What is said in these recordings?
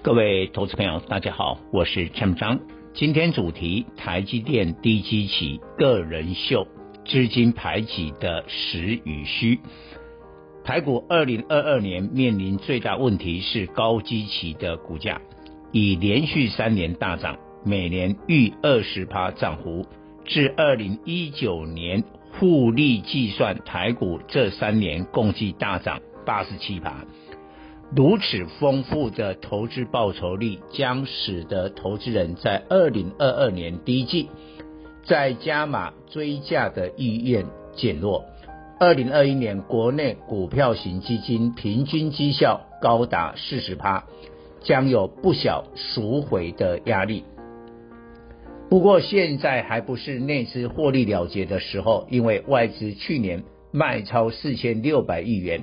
各位投资朋友，大家好，我是陈章。今天主题：台积电低基期个人秀，资金排挤的实与虚。台股二零二二年面临最大问题是高基期的股价，已连续三年大涨，每年逾二十趴涨幅，至二零一九年。复利计算，台股这三年共计大涨八十七趴，如此丰富的投资报酬率，将使得投资人在二零二二年第一季再加码追价的意愿减弱。二零二一年国内股票型基金平均绩效高达四十趴，将有不小赎回的压力。不过现在还不是内资获利了结的时候，因为外资去年卖超四千六百亿元，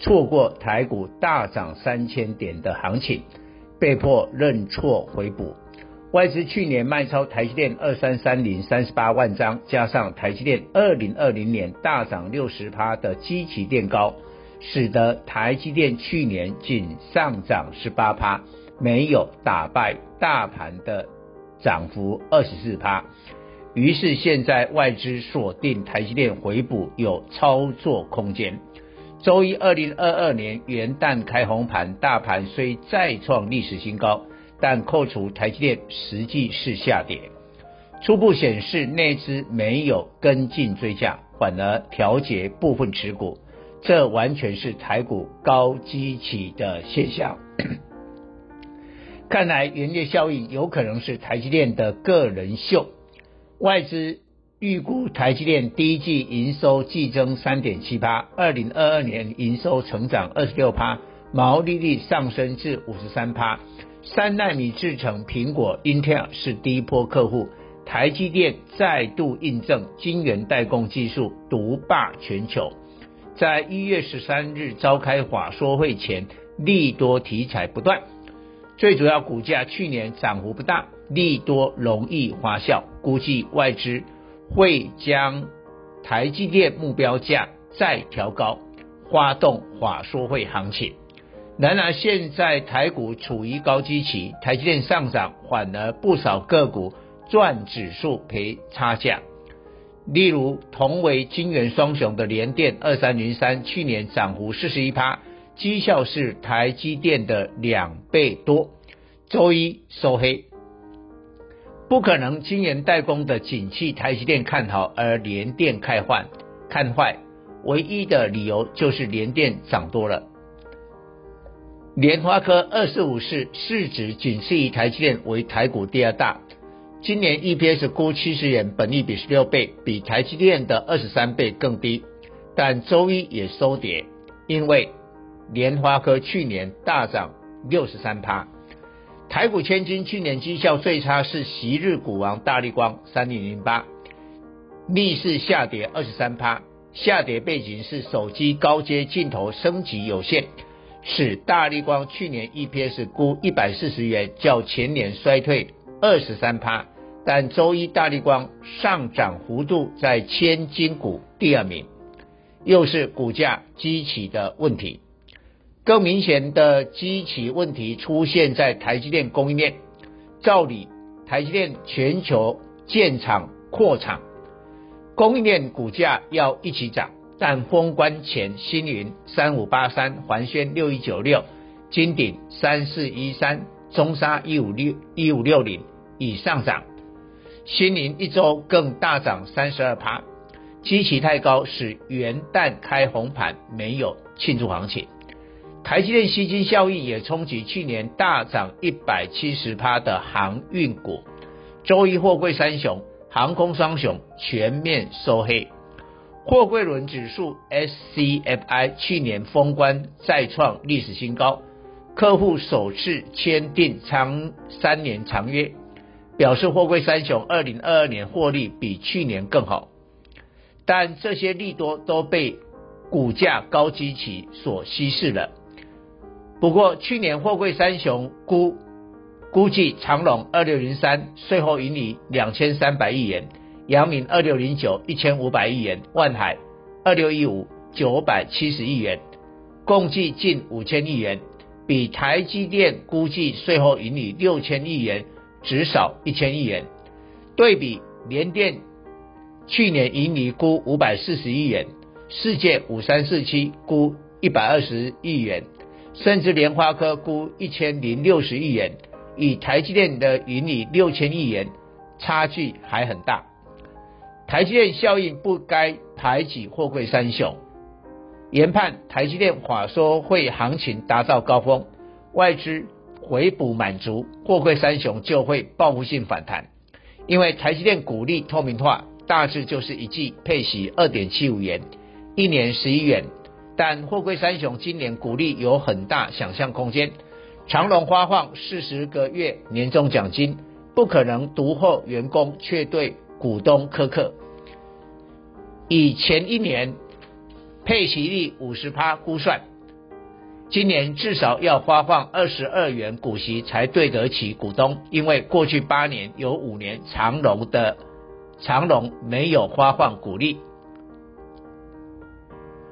错过台股大涨三千点的行情，被迫认错回补。外资去年卖超台积电二三三零三十八万张，加上台积电二零二零年大涨六十趴的基期垫高，使得台积电去年仅上涨十八趴，没有打败大盘的。涨幅二十四趴，于是现在外资锁定台积电回补有操作空间。周一二零二二年元旦开红盘，大盘虽再创历史新高，但扣除台积电实际是下跌。初步显示内资没有跟进追价，反而调节部分持股，这完全是台股高基期的现象。看来元月效应有可能是台积电的个人秀。外资预估台积电第一季营收季增三点七趴，二零二二年营收成长二十六趴，毛利率上升至五十三趴。三奈米制程，苹果、Intel 是第一波客户。台积电再度印证晶圆代工技术独霸全球。在一月十三日召开法说会前，利多题材不断。最主要股价去年涨幅不大，利多容易发酵，估计外资会将台积电目标价再调高，发动法说会行情。然而现在台股处于高基期，台积电上涨，反而不少个股赚指数赔差价。例如同为晶圆双雄的联电二三零三，去年涨幅四十一趴。绩效是台积电的两倍多，周一收黑，不可能晶圆代工的景气台积电看好而联电看坏，看坏，唯一的理由就是联电涨多了。联发科二四五市市值仅次于台积电为台股第二大，今年 EPS 估七十元，本益比十六倍，比台积电的二十三倍更低，但周一也收跌，因为。联发科去年大涨六十三趴，台股千金去年绩效最差是昔日股王大立光三零零八，逆势下跌二十三趴，下跌背景是手机高阶镜头升级有限，使大立光去年 EPS 估一百四十元，较前年衰退二十三趴，但周一大立光上涨幅度在千金股第二名，又是股价激起的问题。更明显的基期问题出现在台积电供应链。照理，台积电全球建厂扩厂，供应链股价要一起涨。但封关前，星云三五八三、环轩六一九六、金鼎三四一三、中沙一五六一五六零已上涨，星云一周更大涨三十二趴。基期太高，使元旦开红盘没有庆祝行情。台积电吸金效应也冲击去年大涨一百七十趴的航运股，周一货柜三雄、航空双雄全面收黑，货柜轮指数 SCFI 去年封关再创历史新高，客户首次签订长三年长约，表示货柜三雄二零二二年获利比去年更好。但这些利多都被股价高基期所稀释了。不过去年货柜三雄估估计长荣二六零三税后盈利两千三百亿元。阳明二六零九一千五百亿元，万海二六一五九百七十亿元，共计近五千亿元，比台积电估计税后盈利六千亿元只少一千亿元。对比联电去年盈利估五百四十亿元，世界五三四七估一百二十亿元，甚至联发科估一千零六十亿元，与台积电的盈利六千亿元差距还很大。台积电效应不该排挤货柜三雄，研判台积电法说会行情达到高峰，外资回补满足，货柜三雄就会报复性反弹。因为台积电股利透明化，大致就是一季配息二点七五元，一年十一元。但货柜三雄今年股利有很大想象空间，长荣发放四十个月年终奖金，不可能独厚员工却对股东苛刻，以前一年配息率五十趴估算，今年至少要发放二十二元股息才对得起股东，因为过去八年有五年长荣的长荣没有发放股利。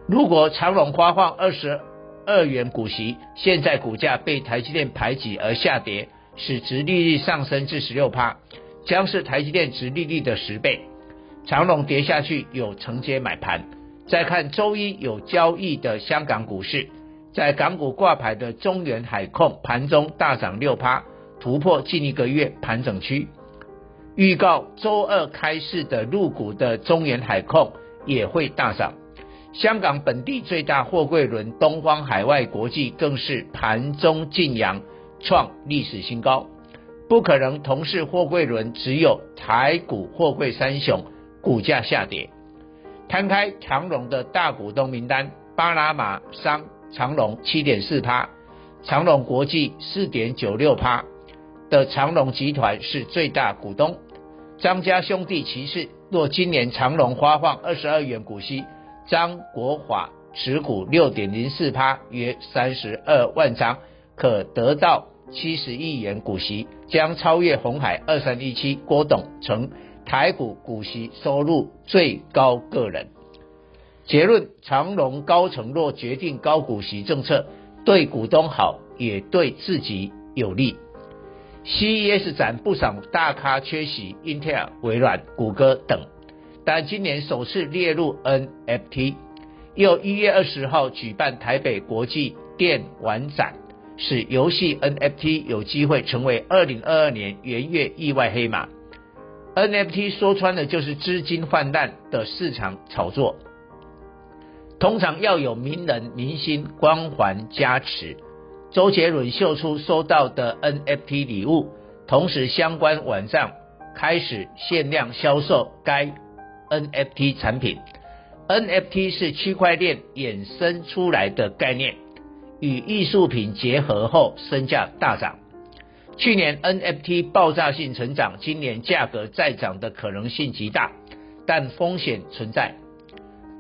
如果长隆发放二十二元股息，现在股价被台积电排挤而下跌，使殖利率上升至十六趴。将是台积电殖利率的十倍，长隆跌下去有承接买盘。再看周一有交易的香港股市，在港股挂牌的中远海控盘中大涨六趴，突破近一个月盘整区。预告周二开市的入股的中远海控也会大涨。香港本地最大货柜轮东方海外国际更是盘中劲扬，创历史新高。不可能同是货柜轮，只有台股货柜三雄股价下跌。摊开长荣的大股东名单，巴拿马商长荣七点四趴，长荣国际四点九六趴的长荣集团是最大股东。张家兄弟其次，若今年长荣发放二十二元股息，张国华持股六点零四趴，约三十二万张，可得到。七十亿元股息将超越红海二三一七郭董成台股股息收入最高个人。结论：长荣高层若决定高股息政策，对股东好，也对自己有利。CES 展不少大咖缺席，英特尔、微软、谷歌等，但今年首次列入 NFT。又一月二十号举办台北国际电玩展。使游戏 NFT 有机会成为二零二二年元月意外黑马。NFT 说穿了就是资金泛滥的市场炒作，通常要有名人明星光环加持。周杰伦秀出收到的 NFT 礼物，同时相关网站开始限量销售该 NFT 产品。NFT 是区块链衍生出来的概念。与艺术品结合后，身价大涨。去年 NFT 爆炸性成长，今年价格再涨的可能性极大，但风险存在。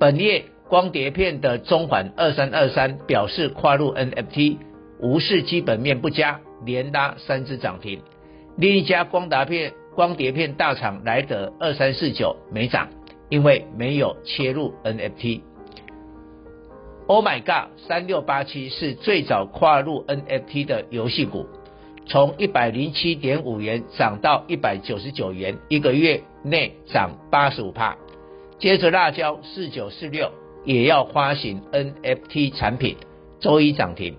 本业光碟片的中环二三二三表示跨入 NFT，无视基本面不佳，连拉三只涨停。另一家光达片光碟片大厂莱德二三四九没涨，因为没有切入 NFT。Oh my God！三六八七是最早跨入 NFT 的游戏股，从一百零七点五元涨到一百九十九元，一个月内涨八十五帕。接着辣椒四九四六也要发行 NFT 产品，周一涨停。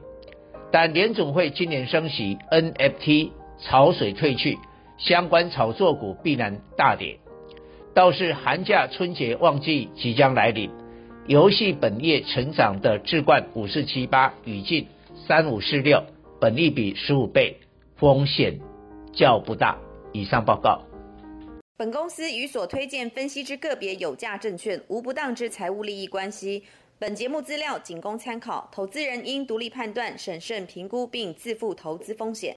但联总会今年升息，NFT 潮水退去，相关炒作股必然大跌。倒是寒假春节旺季即将来临。游戏本业成长的智冠五四七八，语境三五四六，本利比十五倍，风险较不大。以上报告。本公司与所推荐分析之个别有价证券无不当之财务利益关系。本节目资料仅供参考，投资人应独立判断、审慎评估并自负投资风险。